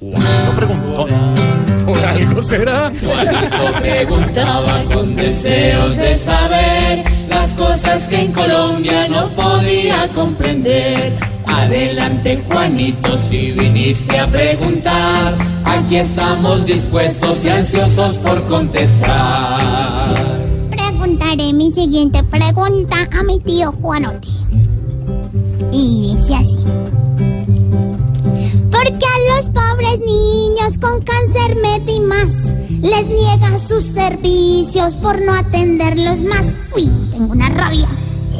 Juanito preguntó. ¿Por algo será? Juanito preguntaba con deseos de saber las cosas que en Colombia no podía comprender. Adelante Juanito, si viniste a preguntar, aquí estamos dispuestos y ansiosos por contestar. Preguntaré mi siguiente pregunta a mi tío Juanote. Y dice así. Con cáncer Medimas les niega sus servicios por no atenderlos más? Uy, tengo una rabia.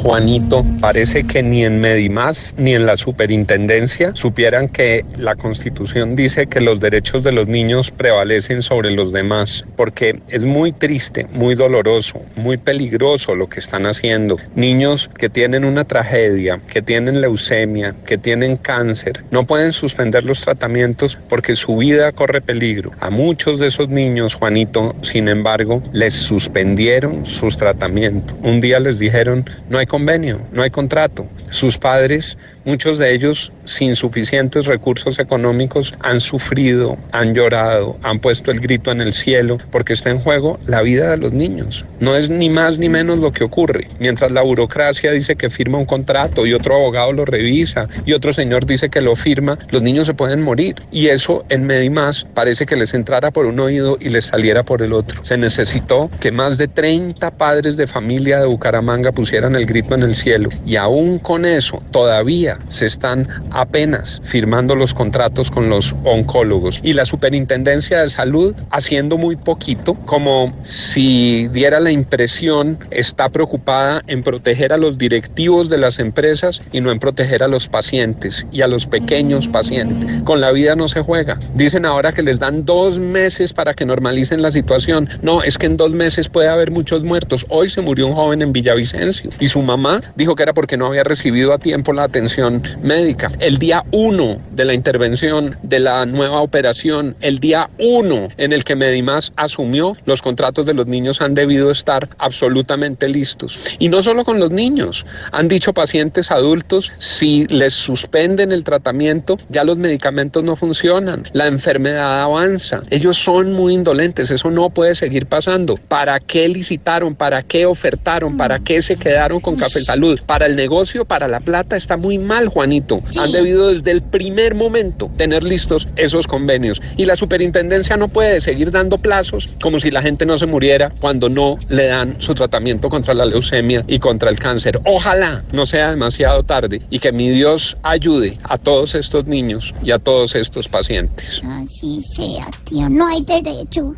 Juanito, parece que ni en Medimás ni en la superintendencia supieran que la constitución dice que los derechos de los niños prevalecen sobre los demás, porque es muy triste, muy doloroso, muy peligroso lo que están haciendo. Niños que tienen una tragedia, que tienen leucemia, que tienen cáncer, no pueden suspender los tratamientos porque su vida corre peligro. A muchos de esos niños, Juanito, sin embargo, les suspendieron sus tratamientos. Un día les dijeron, no hay convenio, no hay contrato. Sus padres, muchos de ellos sin suficientes recursos económicos, han sufrido, han llorado, han puesto el grito en el cielo porque está en juego la vida de los niños. No es ni más ni menos lo que ocurre. Mientras la burocracia dice que firma un contrato y otro abogado lo revisa y otro señor dice que lo firma, los niños se pueden morir. Y eso en Medimás parece que les entrara por un oído y les saliera por el otro. Se necesitó que más de 30 padres de familia de Bucaramanga pusieran el grito en el cielo. Y aún con eso, todavía se están apenas firmando los contratos con los oncólogos. Y la Superintendencia de Salud haciendo muy poquito, como si diera la impresión, está preocupada en proteger a los directivos de las empresas y no en proteger a los pacientes y a los pequeños pacientes. Con la vida no se juega. Dicen ahora que les dan dos meses para que normalicen la situación. No, es que en dos meses puede haber muchos muertos. Hoy se murió un joven en Villavicencio y su mamá dijo que era porque no había recibido a tiempo la atención médica. El día uno de la intervención de la nueva operación, el día uno en el que Medimás asumió, los contratos de los niños han debido estar absolutamente listos. Y no solo con los niños, han dicho pacientes adultos, si les suspenden el tratamiento, ya los medicamentos no funcionan, la enfermedad avanza. Ellos son muy indolentes, eso no puede seguir pasando. ¿Para qué licitaron? ¿Para qué ofertaron? ¿Para qué se quedaron con Café Salud? Para el negocio, para la plata, está muy mal, Juanito. Han debido desde el primer momento tener listos esos convenios. Y la superintendencia no puede seguir dando plazos como si la gente no se muriera cuando no le dan su tratamiento contra la leucemia y contra el cáncer. Ojalá no sea demasiado tarde y que mi Dios ayude a todos estos niños y a todos estos pacientes. Así sea, tío, no hay derecho.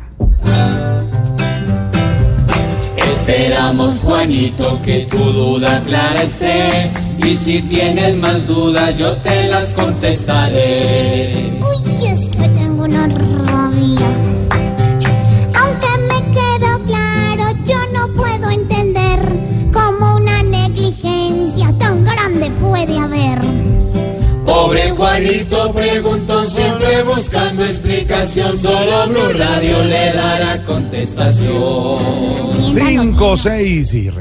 Esperamos, Juanito, que tu duda clara esté. Y si tienes más dudas, yo te las contestaré. Uy, es que tengo una rabia. Aunque me quedó claro, yo no puedo entender cómo una negligencia tan grande puede haber. Pobre Juanito preguntó siempre buscando explicación. Solo Blue Radio le dará contestación. Entiéndalo. Cinco, seis y...